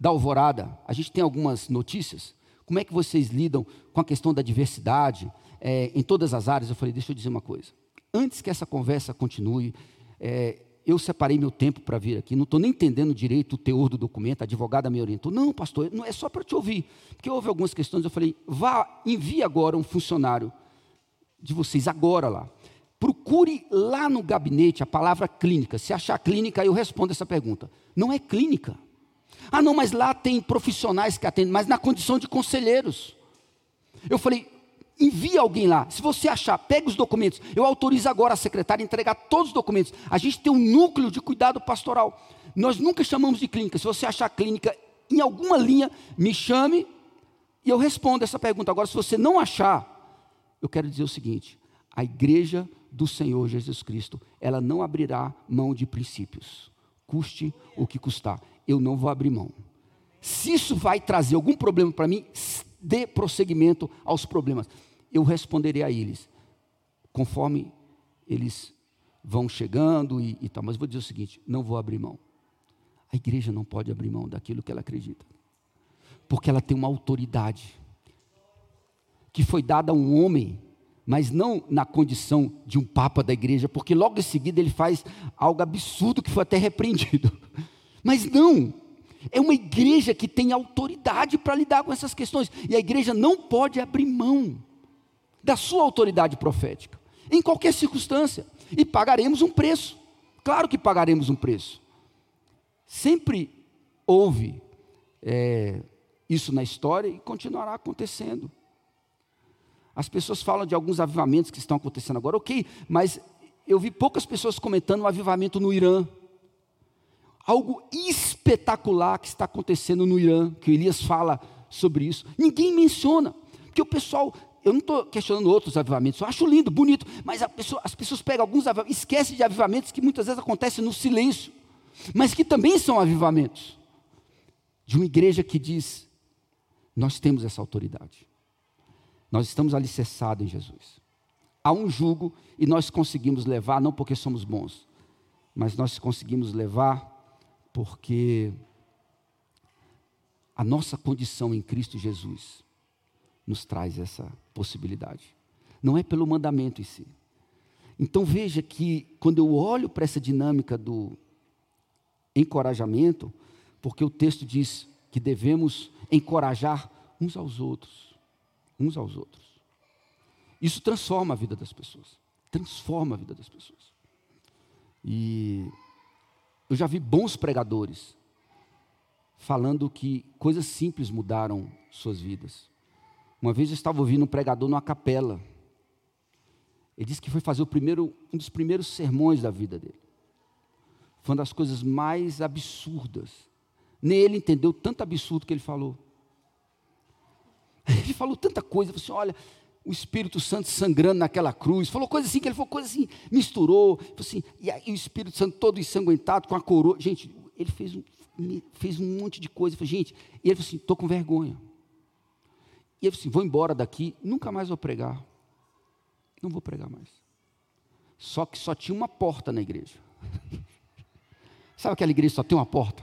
da Alvorada, a gente tem algumas notícias, como é que vocês lidam com a questão da diversidade é, em todas as áreas? Eu falei, deixa eu dizer uma coisa. Antes que essa conversa continue, é, eu separei meu tempo para vir aqui, não estou nem entendendo direito o teor do documento, a advogada me orientou. Não, pastor, não é só para te ouvir. Porque houve algumas questões, eu falei, vá, envie agora um funcionário de vocês, agora lá. Procure lá no gabinete a palavra clínica. Se achar clínica, eu respondo essa pergunta. Não é clínica. Ah, não, mas lá tem profissionais que atendem, mas na condição de conselheiros. Eu falei, envie alguém lá. Se você achar, pega os documentos. Eu autorizo agora a secretária a entregar todos os documentos. A gente tem um núcleo de cuidado pastoral. Nós nunca chamamos de clínica. Se você achar clínica em alguma linha, me chame e eu respondo essa pergunta. Agora, se você não achar, eu quero dizer o seguinte: a igreja do Senhor Jesus Cristo, ela não abrirá mão de princípios, custe o que custar. Eu não vou abrir mão. Se isso vai trazer algum problema para mim, dê prosseguimento aos problemas. Eu responderei a eles, conforme eles vão chegando e, e tal. Mas vou dizer o seguinte: não vou abrir mão. A igreja não pode abrir mão daquilo que ela acredita, porque ela tem uma autoridade que foi dada a um homem, mas não na condição de um papa da igreja, porque logo em seguida ele faz algo absurdo que foi até repreendido. Mas não, é uma igreja que tem autoridade para lidar com essas questões, e a igreja não pode abrir mão da sua autoridade profética, em qualquer circunstância, e pagaremos um preço, claro que pagaremos um preço. Sempre houve é, isso na história e continuará acontecendo. As pessoas falam de alguns avivamentos que estão acontecendo agora, ok, mas eu vi poucas pessoas comentando um avivamento no Irã. Algo espetacular que está acontecendo no Irã, que o Elias fala sobre isso. Ninguém menciona, porque o pessoal eu não estou questionando outros avivamentos, eu acho lindo, bonito, mas pessoa, as pessoas pegam alguns avivamentos, esquecem de avivamentos que muitas vezes acontecem no silêncio mas que também são avivamentos de uma igreja que diz: nós temos essa autoridade, nós estamos alicerçados em Jesus. Há um jugo e nós conseguimos levar, não porque somos bons, mas nós conseguimos levar porque a nossa condição em Cristo Jesus nos traz essa possibilidade. Não é pelo mandamento em si. Então veja que quando eu olho para essa dinâmica do encorajamento, porque o texto diz que devemos encorajar uns aos outros, uns aos outros. Isso transforma a vida das pessoas, transforma a vida das pessoas. E eu já vi bons pregadores falando que coisas simples mudaram suas vidas. Uma vez eu estava ouvindo um pregador numa capela. Ele disse que foi fazer primeiro, um dos primeiros sermões da vida dele. Foi uma das coisas mais absurdas. Nem ele entendeu tanto absurdo que ele falou. Ele falou tanta coisa, falou assim, olha, o Espírito Santo sangrando naquela cruz, falou coisa assim, que ele falou coisa assim, misturou, assim, e aí o Espírito Santo todo ensanguentado com a coroa. Gente, ele fez um, fez um monte de coisa. Falei, gente, e ele falou assim, estou com vergonha. E ele falou assim, vou embora daqui, nunca mais vou pregar. Não vou pregar mais. Só que só tinha uma porta na igreja. Sabe aquela igreja que só tem uma porta?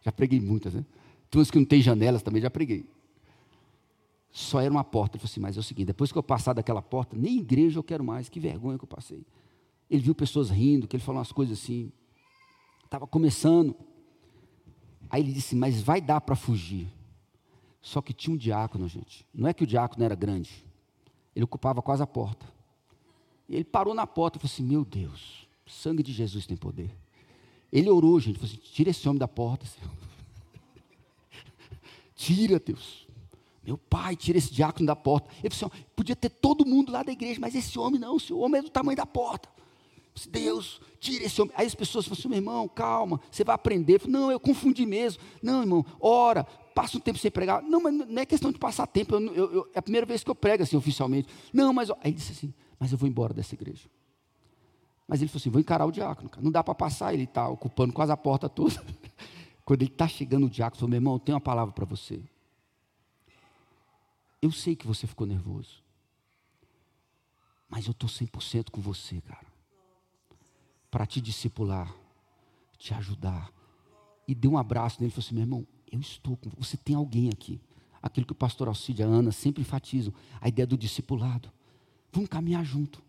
Já preguei muitas, né? Tem umas que não tem janelas também, já preguei. Só era uma porta. Ele falou assim, mas é o seguinte, depois que eu passar daquela porta, nem igreja eu quero mais, que vergonha que eu passei. Ele viu pessoas rindo, que ele falou umas coisas assim. Estava começando. Aí ele disse, mas vai dar para fugir. Só que tinha um diácono, gente. Não é que o diácono era grande. Ele ocupava quase a porta. E ele parou na porta e falou assim: Meu Deus, sangue de Jesus tem poder. Ele orou, gente, falou assim: tira esse homem da porta, Senhor. tira, Deus. Meu pai, tira esse diácono da porta. Ele falou assim: podia ter todo mundo lá da igreja, mas esse homem não, esse homem é do tamanho da porta. Deus, tira esse homem. Aí as pessoas falam assim: meu irmão, calma, você vai aprender. Falo, não, eu confundi mesmo. Não, irmão, ora, passa um tempo sem pregar. Não, mas não é questão de passar tempo. Eu, eu, eu, é a primeira vez que eu prego assim oficialmente. Não, mas. Aí ele disse assim: mas eu vou embora dessa igreja. Mas ele falou assim: vou encarar o diácono. Cara. Não dá para passar, ele está ocupando quase a porta toda. Quando ele está chegando, o diácono falou: meu irmão, eu tenho uma palavra para você. Eu sei que você ficou nervoso. Mas eu estou 100% com você, cara. Para te discipular, te ajudar. E deu um abraço nele e falou assim: meu irmão, eu estou com você. Tem alguém aqui. Aquilo que o pastor Alcide e a Ana sempre enfatizam: a ideia do discipulado. Vamos caminhar junto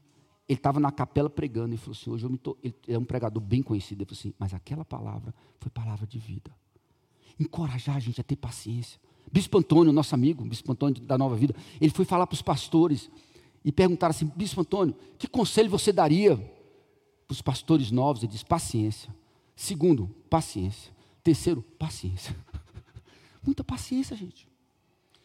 ele estava na capela pregando e falou assim: hoje eu me tô, ele é um pregador bem conhecido. Ele falou assim: mas aquela palavra foi palavra de vida. Encorajar a gente a ter paciência. Bispo Antônio, nosso amigo, Bispo Antônio da Nova Vida, ele foi falar para os pastores e perguntaram assim: Bispo Antônio, que conselho você daria para os pastores novos? Ele disse: paciência. Segundo, paciência. Terceiro, paciência. Muita paciência, gente.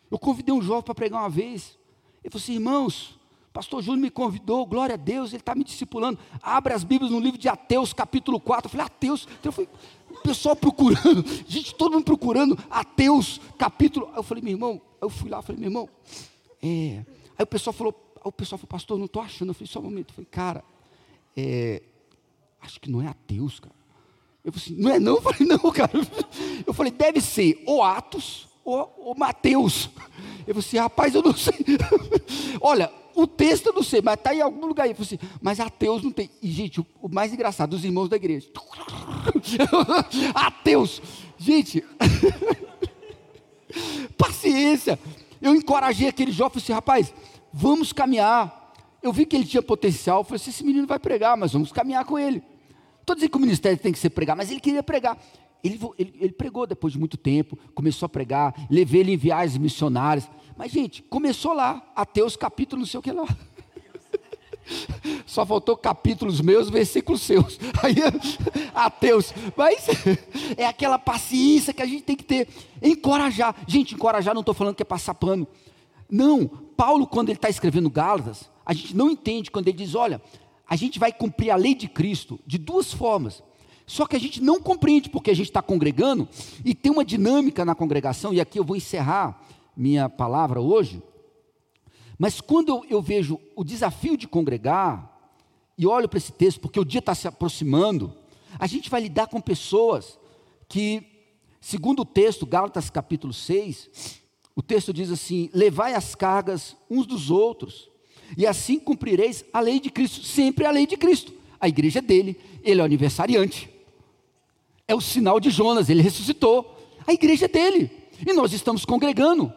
Eu convidei um jovem para pregar uma vez. Ele falou assim, irmãos, pastor Júnior me convidou, glória a Deus, ele está me discipulando. Abre as Bíblias no livro de Ateus, capítulo 4. Eu falei, Ateus. Então eu o pessoal procurando, gente, todo mundo procurando, Ateus, capítulo. Aí eu falei, meu irmão, eu fui lá, falei, meu irmão, é. Aí o pessoal falou, o pessoal falou, pastor, não estou achando. Eu falei, só um momento. Eu falei, cara, é, acho que não é Ateus, cara. Eu falei assim, não é não? Eu falei, não, cara. Eu falei, deve ser ou Atos ou, ou Mateus. Eu falei assim, rapaz, eu não sei. Olha, o texto eu não sei, mas está em algum lugar aí. Eu falei assim, mas ateus não tem. E, gente, o, o mais engraçado, os irmãos da igreja. ateus. Gente, paciência. Eu encorajei aquele jovem, falei assim, rapaz, vamos caminhar. Eu vi que ele tinha potencial, falei assim, esse menino vai pregar, mas vamos caminhar com ele. Estou dizendo que o ministério tem que ser pregar, mas ele queria pregar. Ele, ele, ele, pregou depois de muito tempo, começou a pregar, levei ele em viagens missionárias. Mas, gente, começou lá, até os capítulos, não sei o que lá. Só faltou capítulos meus, versículos seus. Aí, ateus. Mas é aquela paciência que a gente tem que ter. Encorajar. Gente, encorajar não estou falando que é passar pano. Não. Paulo, quando ele está escrevendo Gálatas, a gente não entende quando ele diz: olha, a gente vai cumprir a lei de Cristo de duas formas. Só que a gente não compreende porque a gente está congregando e tem uma dinâmica na congregação, e aqui eu vou encerrar minha palavra hoje. Mas quando eu, vejo o desafio de congregar, e olho para esse texto, porque o dia está se aproximando, a gente vai lidar com pessoas que, segundo o texto, Gálatas capítulo 6, o texto diz assim: levai as cargas uns dos outros, e assim cumprireis a lei de Cristo, sempre a lei de Cristo. A igreja é dele, ele é o aniversariante. É o sinal de Jonas, ele ressuscitou. A igreja é dele. E nós estamos congregando.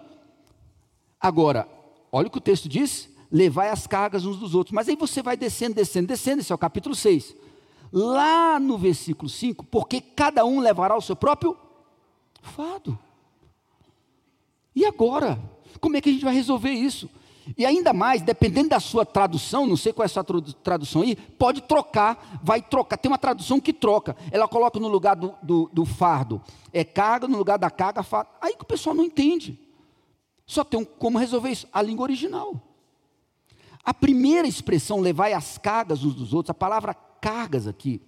Agora, olha o que o texto diz: levai as cargas uns dos outros. Mas aí você vai descendo, descendo, descendo, esse é o capítulo 6. Lá no versículo 5, porque cada um levará o seu próprio fado. E agora? Como é que a gente vai resolver isso? E ainda mais, dependendo da sua tradução, não sei qual é a sua tradução aí, pode trocar, vai trocar. Tem uma tradução que troca. Ela coloca no lugar do, do, do fardo, é carga, no lugar da carga, fardo. Aí que o pessoal não entende. Só tem um, como resolver isso? A língua original. A primeira expressão, levai as cargas uns dos outros, a palavra cargas aqui,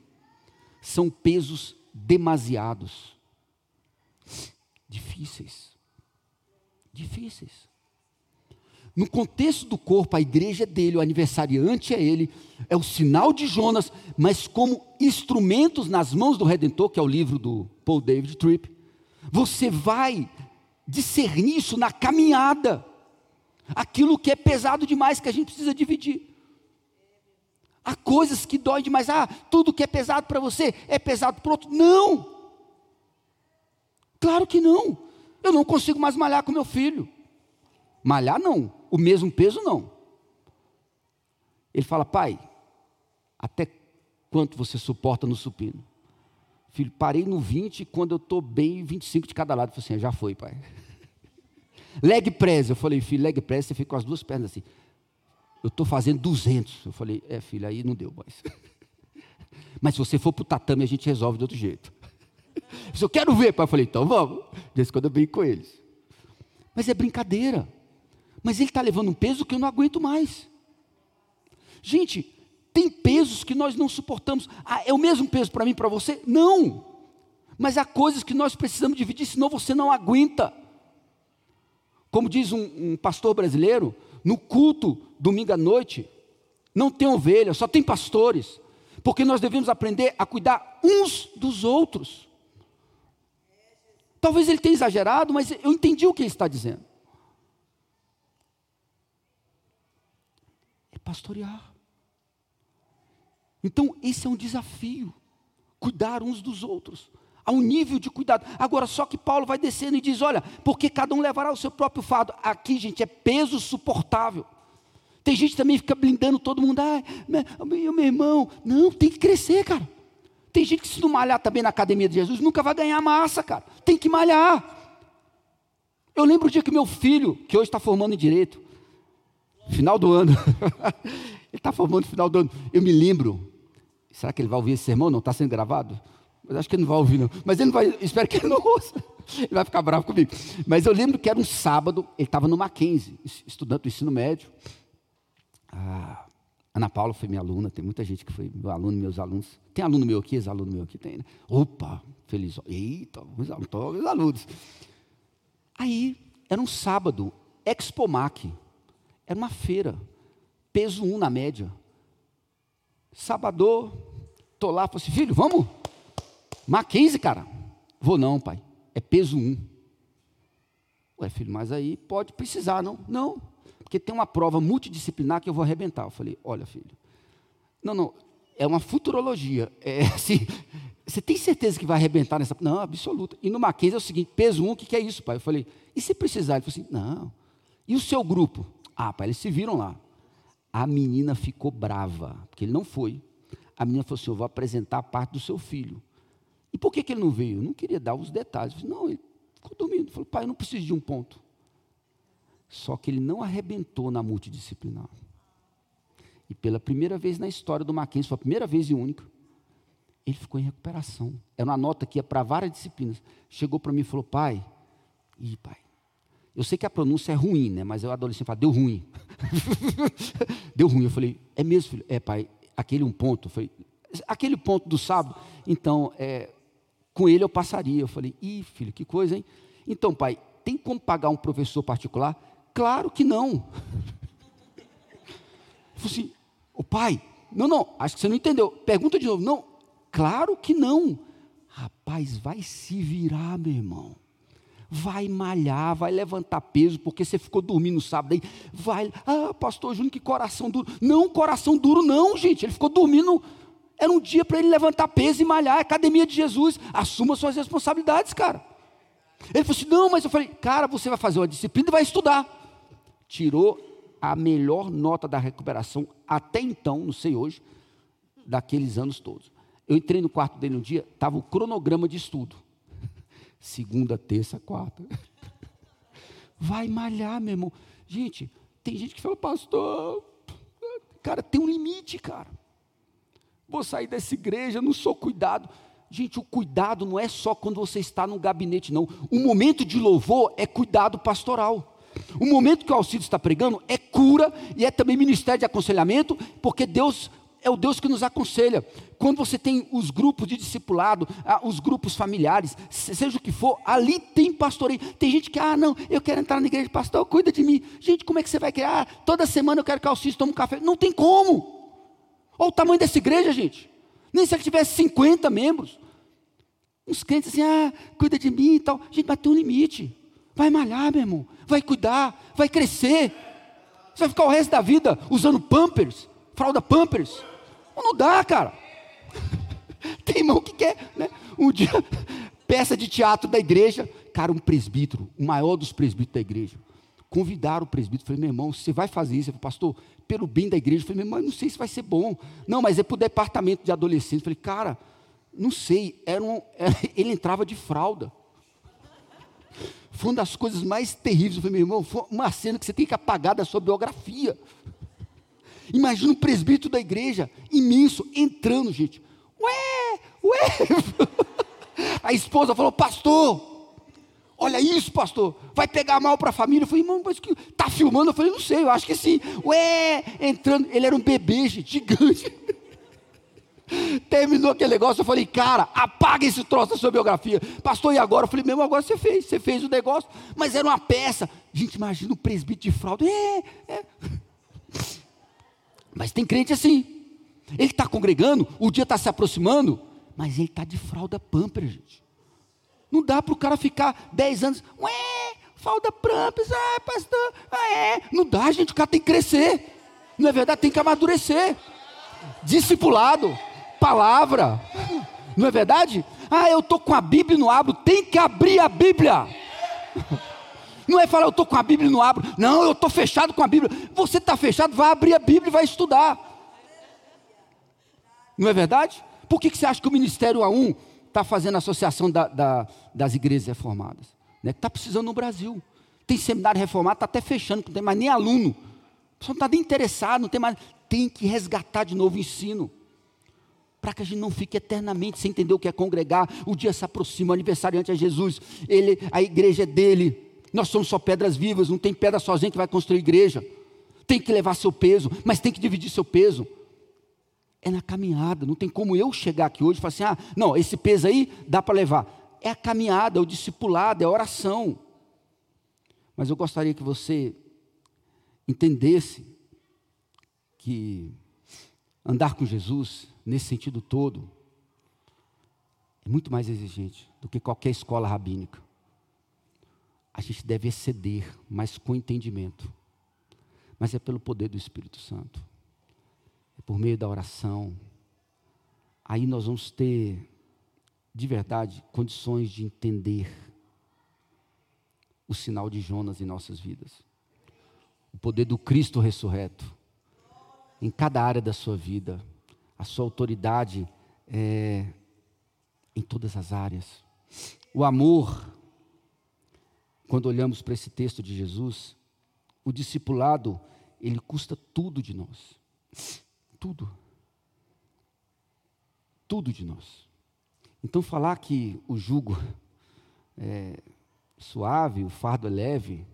são pesos demasiados. Difíceis. Difíceis. No contexto do corpo, a igreja é dele, o aniversariante é ele, é o sinal de Jonas, mas como instrumentos nas mãos do Redentor, que é o livro do Paul David Tripp, você vai discernir isso na caminhada. Aquilo que é pesado demais que a gente precisa dividir. Há coisas que doem demais. Ah, tudo que é pesado para você é pesado para outro. Não! Claro que não. Eu não consigo mais malhar com meu filho. Malhar não, o mesmo peso não. Ele fala, pai, até quanto você suporta no supino? Filho, parei no 20 e quando eu estou bem, 25 de cada lado. Falei assim, já foi, pai. leg press, eu falei, filho, leg press, você fica com as duas pernas assim. Eu estou fazendo 200. Eu falei, é, filho, aí não deu mais. Mas se você for para o tatame, a gente resolve de outro jeito. Eu quero ver, pai. Eu falei, então vamos. Desde quando eu brinco com eles. Mas é brincadeira. Mas ele está levando um peso que eu não aguento mais. Gente, tem pesos que nós não suportamos. Ah, é o mesmo peso para mim e para você? Não. Mas há coisas que nós precisamos dividir, senão você não aguenta. Como diz um, um pastor brasileiro, no culto, domingo à noite, não tem ovelha, só tem pastores. Porque nós devemos aprender a cuidar uns dos outros. Talvez ele tenha exagerado, mas eu entendi o que ele está dizendo. Pastorear. Então, esse é um desafio. Cuidar uns dos outros. A um nível de cuidado. Agora, só que Paulo vai descendo e diz: olha, porque cada um levará o seu próprio fardo. Aqui, gente, é peso suportável. Tem gente que também fica blindando todo mundo. Ah, meu, meu irmão. Não, tem que crescer, cara. Tem gente que se não malhar também na academia de Jesus, nunca vai ganhar massa, cara. Tem que malhar. Eu lembro o dia que meu filho, que hoje está formando em direito, Final do ano. ele está formando final do ano. Eu me lembro. Será que ele vai ouvir esse sermão? Não está sendo gravado? Mas acho que ele não vai ouvir, não. Mas ele não vai, espero que ele não ouça. Ele vai ficar bravo comigo. Mas eu lembro que era um sábado, ele estava no Mackenzie, estudando o ensino médio. Ah, Ana Paula foi minha aluna, tem muita gente que foi meu aluno, meus alunos. Tem aluno meu aqui, ex-aluno meu aqui, tem, né? Opa, feliz. Eita, alunos, alunos. Aí, era um sábado, Expomac. Era uma feira, peso 1 na média. Sábado, tô lá, falei assim, filho, vamos? Mackenzie, cara. Vou não, pai. É peso 1. Ué, filho, mas aí pode precisar, não? Não porque tem uma prova multidisciplinar que eu vou arrebentar. Eu falei, olha, filho, não, não, é uma futurologia. É assim, você tem certeza que vai arrebentar nessa? Não, absoluta. E no Mackenzie é o seguinte, peso um, o que, que é isso, pai? Eu falei, e se precisar? Ele falou assim, não. E o seu grupo? Ah, pai, eles se viram lá. A menina ficou brava, porque ele não foi. A menina falou assim, eu vou apresentar a parte do seu filho. E por que, que ele não veio? Eu não queria dar os detalhes. Não, ele ficou dormindo. Falou, pai, eu não preciso de um ponto. Só que ele não arrebentou na multidisciplinar. E pela primeira vez na história do Mackenzie, foi a primeira vez e única, ele ficou em recuperação. Era uma nota que ia para várias disciplinas. Chegou para mim e falou: Pai, ih, pai, eu sei que a pronúncia é ruim, né? Mas o adolescente fala: Deu ruim. deu ruim. Eu falei: É mesmo, filho? É, pai, aquele um ponto. Eu falei: Aquele ponto do sábado. Então, é, com ele eu passaria. Eu falei: Ih, filho, que coisa, hein? Então, pai, tem como pagar um professor particular? Claro que não. Eu falei assim, o pai, não, não, acho que você não entendeu. Pergunta de novo. Não, claro que não. Rapaz, vai se virar, meu irmão. Vai malhar, vai levantar peso, porque você ficou dormindo sábado aí. Vai, ah, pastor Júnior, que coração duro. Não, coração duro não, gente. Ele ficou dormindo. Era um dia para ele levantar peso e malhar. Academia de Jesus. Assuma suas responsabilidades, cara. Ele falou assim: não, mas eu falei, cara, você vai fazer uma disciplina e vai estudar tirou a melhor nota da recuperação até então, não sei hoje, daqueles anos todos. Eu entrei no quarto dele um dia, estava o cronograma de estudo. Segunda, terça, quarta. Vai malhar, meu irmão. Gente, tem gente que fala, pastor, cara, tem um limite, cara. Vou sair dessa igreja, não sou cuidado. Gente, o cuidado não é só quando você está no gabinete, não. O momento de louvor é cuidado pastoral. O momento que o Alcides está pregando é cura e é também ministério de aconselhamento, porque Deus é o Deus que nos aconselha. Quando você tem os grupos de discipulado, os grupos familiares, seja o que for, ali tem pastoreio. Tem gente que, ah, não, eu quero entrar na igreja, pastor, cuida de mim. Gente, como é que você vai criar? Ah, toda semana eu quero que o Alcides tome um café. Não tem como. Olha o tamanho dessa igreja, gente. Nem se ele tivesse 50 membros. Uns crentes assim, ah, cuida de mim e tal. Gente, mas tem um limite. Vai malhar, meu irmão. Vai cuidar, vai crescer. Você vai ficar o resto da vida usando pampers, fralda pampers. Não dá, cara. Tem irmão que quer, né? Um dia, peça de teatro da igreja. Cara, um presbítero, o maior dos presbíteros da igreja. Convidaram o presbítero. Falei, meu irmão, você vai fazer isso? Falei, pastor, pelo bem da igreja. Eu falei, meu irmão, não sei se vai ser bom. Não, mas é para o departamento de adolescentes. Eu falei, cara, não sei. Era um, era, ele entrava de fralda. Foi uma das coisas mais terríveis. Eu falei, meu irmão, foi uma cena que você tem que apagar da sua biografia. Imagina um presbítero da igreja, imenso, entrando, gente. Ué, ué. A esposa falou, pastor, olha isso, pastor, vai pegar mal para a família. Eu falei, irmão, mas que tá filmando? Eu falei, não sei, eu acho que sim. Ué, entrando, ele era um bebê, gente, gigante. Terminou aquele negócio, eu falei, cara, apaga esse troço da sua biografia. Pastor, e agora? Eu falei, mesmo agora você fez, você fez o negócio, mas era uma peça. Gente, imagina o presbítero de fralda. É, é. Mas tem crente assim. Ele está congregando, o dia está se aproximando, mas ele está de fralda pamper, gente. Não dá para o cara ficar 10 anos, ué, fralda pampers, ah, pastor, ah, é. Não dá, gente, o cara tem que crescer. Não é verdade? Tem que amadurecer. Discipulado palavra. Não é verdade? Ah, eu estou com a Bíblia não abro. Tem que abrir a Bíblia. Não é falar, eu estou com a Bíblia e não abro. Não, eu estou fechado com a Bíblia. Você está fechado, vai abrir a Bíblia e vai estudar. Não é verdade? Por que, que você acha que o Ministério A1 está fazendo a associação da, da, das igrejas reformadas? Né? Está precisando no Brasil. Tem seminário reformado, está até fechando, não tem mais nem aluno. O pessoal não está nem interessado, não tem mais. Tem que resgatar de novo o ensino. para que a gente não fique eternamente sem entender o que é congregar. O dia se aproxima, o aniversariante é Jesus, ele, a igreja é dele. Nós somos só pedras vivas, não tem pedra sozinha que vai construir igreja. Tem que levar seu peso, mas tem que dividir seu peso. É na caminhada, não tem como eu chegar aqui hoje e falar assim: ah, não, esse peso aí dá para levar. É a caminhada, é o discipulado, é a oração. Mas eu gostaria que você entendesse que andar com Jesus, nesse sentido todo, é muito mais exigente do que qualquer escola rabínica. A gente deve exceder, mas com entendimento. Mas é pelo poder do Espírito Santo. É por meio da oração. Aí nós vamos ter, de verdade, condições de entender o sinal de Jonas em nossas vidas. O poder do Cristo ressurreto em cada área da sua vida. A sua autoridade é em todas as áreas. O amor, quando olhamos para esse texto de Jesus, o discipulado, ele custa tudo de nós. Tudo. Tudo de nós. Então, falar que o jugo é suave, o fardo é leve,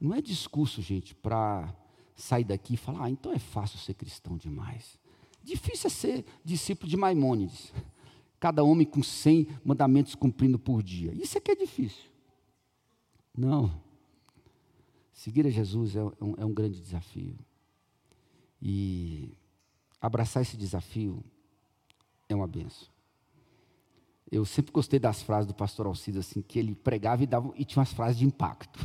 não é discurso, gente, para sair daqui e falar: ah, então é fácil ser cristão demais. Difícil é ser discípulo de Maimônides. Cada homem com 100 mandamentos cumprindo por dia. Isso é que é difícil. Não. Seguir a Jesus é um, é um grande desafio. E abraçar esse desafio é uma benção. Eu sempre gostei das frases do pastor Alcides, assim, que ele pregava e, dava, e tinha umas frases de impacto.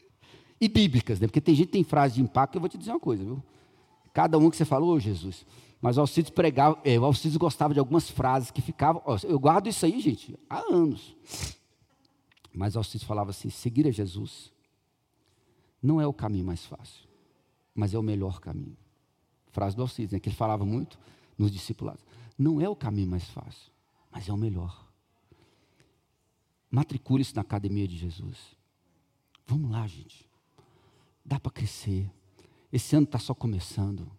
e bíblicas, né? Porque tem gente que tem frase de impacto, eu vou te dizer uma coisa, viu? Cada um que você falou, oh, Jesus. Mas o Alcides pregava, é, o Alcides gostava de algumas frases que ficavam. Eu guardo isso aí, gente, há anos. Mas Alcides falava assim: seguir a Jesus não é o caminho mais fácil, mas é o melhor caminho. Frase do Alcides, né, que ele falava muito nos discipulados. Não é o caminho mais fácil, mas é o melhor. Matricule-se na academia de Jesus. Vamos lá, gente. Dá para crescer. Esse ano está só começando.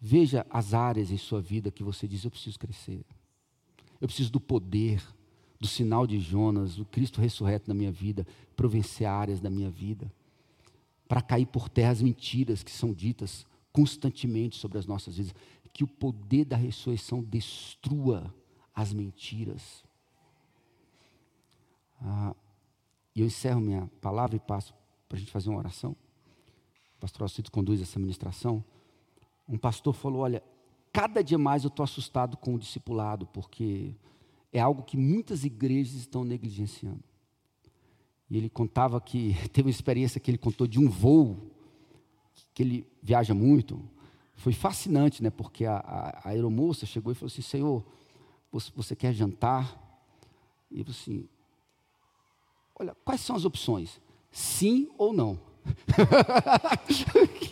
Veja as áreas em sua vida que você diz: eu preciso crescer. Eu preciso do poder, do sinal de Jonas, do Cristo ressurreto na minha vida, para vencer áreas da minha vida. Para cair por terra as mentiras que são ditas constantemente sobre as nossas vidas. Que o poder da ressurreição destrua as mentiras. Ah, e eu encerro minha palavra e passo para a gente fazer uma oração pastor Alcides conduz essa ministração, um pastor falou: Olha, cada dia mais eu estou assustado com o discipulado, porque é algo que muitas igrejas estão negligenciando. E ele contava que, teve uma experiência que ele contou de um voo, que ele viaja muito. Foi fascinante, né? Porque a, a, a aeromoça chegou e falou assim: Senhor, você, você quer jantar? E ele falou assim: Olha, quais são as opções? Sim ou não?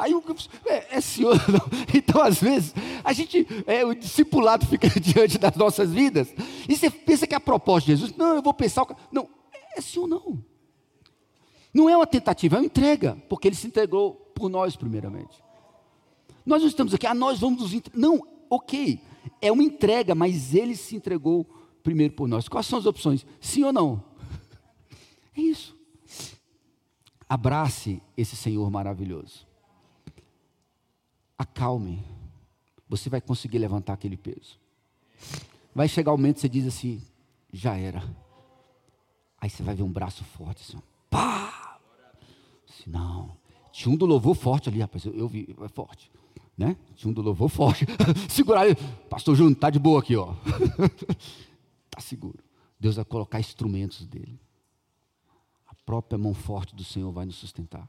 Aí o é, é senhor, não. Então, às vezes, a gente, é, o discipulado fica diante das nossas vidas, e você pensa que é a proposta de Jesus, não, eu vou pensar. Não, é sim ou não. Não é uma tentativa, é uma entrega, porque ele se entregou por nós, primeiramente. Nós não estamos aqui, ah, nós vamos nos entregar. Não, ok, é uma entrega, mas ele se entregou primeiro por nós. Quais são as opções? Sim ou não? É isso. Abrace esse Senhor maravilhoso. Acalme. Você vai conseguir levantar aquele peso. Vai chegar o momento que você diz assim: já era. Aí você vai ver um braço forte assim, pá! Assim, não. Tinha um do louvor forte ali, rapaz. Eu, eu vi, é forte. Né? Tinha um do louvor forte. Segurar aí. Pastor Júnior, tá de boa aqui, ó. tá seguro. Deus vai colocar instrumentos dele própria mão forte do Senhor vai nos sustentar.